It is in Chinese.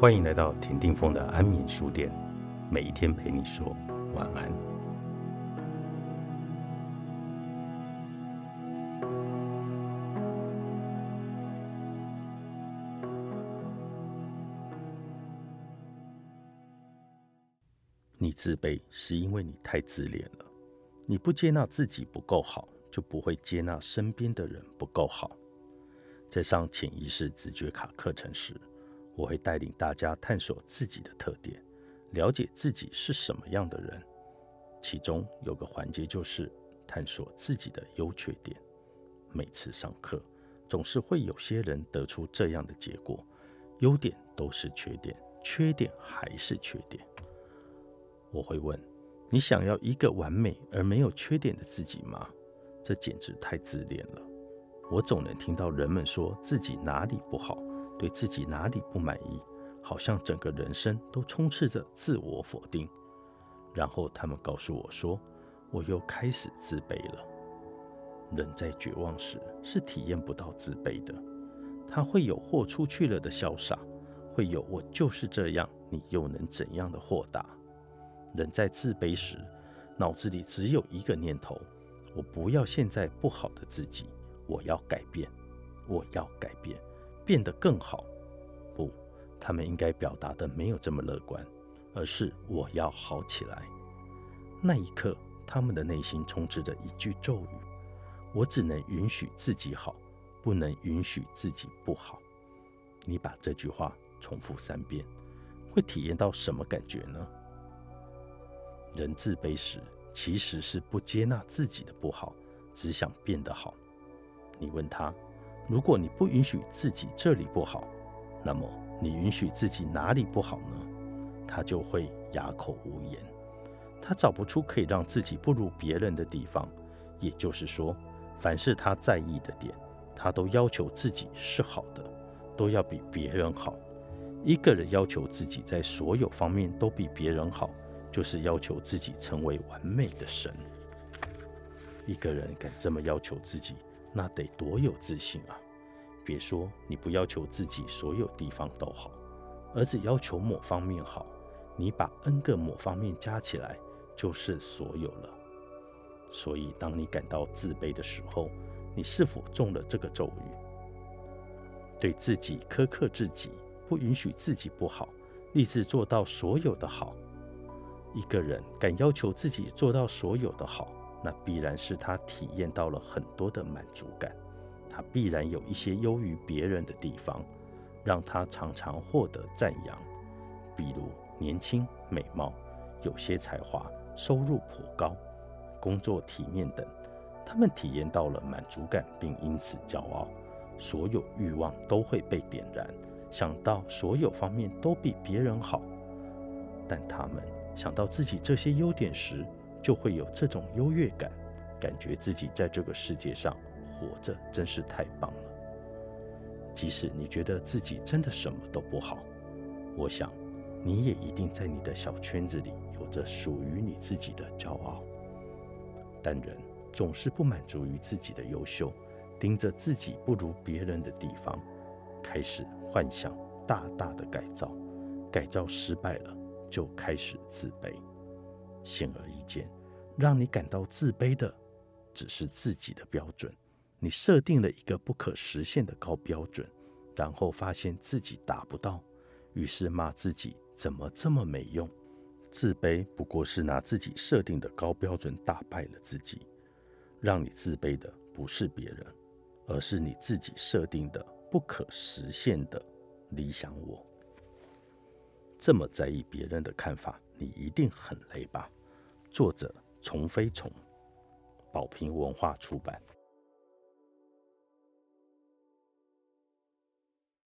欢迎来到田定峰的安眠书店，每一天陪你说晚安。你自卑是因为你太自恋了，你不接纳自己不够好，就不会接纳身边的人不够好。在上潜意识直觉卡课程时，我会带领大家探索自己的特点，了解自己是什么样的人。其中有个环节就是探索自己的优缺点。每次上课，总是会有些人得出这样的结果：优点都是缺点，缺点还是缺点。我会问：你想要一个完美而没有缺点的自己吗？这简直太自恋了。我总能听到人们说自己哪里不好。对自己哪里不满意，好像整个人生都充斥着自我否定。然后他们告诉我说，我又开始自卑了。人在绝望时是体验不到自卑的，他会有豁出去了的潇洒，会有我就是这样，你又能怎样的豁达。人在自卑时，脑子里只有一个念头：我不要现在不好的自己，我要改变，我要改变。变得更好，不，他们应该表达的没有这么乐观，而是我要好起来。那一刻，他们的内心充斥着一句咒语：我只能允许自己好，不能允许自己不好。你把这句话重复三遍，会体验到什么感觉呢？人自卑时，其实是不接纳自己的不好，只想变得好。你问他。如果你不允许自己这里不好，那么你允许自己哪里不好呢？他就会哑口无言，他找不出可以让自己不如别人的地方。也就是说，凡是他在意的点，他都要求自己是好的，都要比别人好。一个人要求自己在所有方面都比别人好，就是要求自己成为完美的神。一个人敢这么要求自己。那得多有自信啊！别说你不要求自己所有地方都好，而只要求某方面好，你把 n 个某方面加起来就是所有了。所以，当你感到自卑的时候，你是否中了这个咒语？对自己苛刻自己，不允许自己不好，立志做到所有的好。一个人敢要求自己做到所有的好。那必然是他体验到了很多的满足感，他必然有一些优于别人的地方，让他常常获得赞扬，比如年轻、美貌、有些才华、收入颇高、工作体面等。他们体验到了满足感，并因此骄傲，所有欲望都会被点燃，想到所有方面都比别人好。但他们想到自己这些优点时，就会有这种优越感，感觉自己在这个世界上活着真是太棒了。即使你觉得自己真的什么都不好，我想你也一定在你的小圈子里有着属于你自己的骄傲。但人总是不满足于自己的优秀，盯着自己不如别人的地方，开始幻想大大的改造，改造失败了就开始自卑。显而易见，让你感到自卑的只是自己的标准。你设定了一个不可实现的高标准，然后发现自己达不到，于是骂自己怎么这么没用。自卑不过是拿自己设定的高标准打败了自己。让你自卑的不是别人，而是你自己设定的不可实现的理想我。这么在意别人的看法。你一定很累吧？作者：虫飞虫，宝瓶文化出版。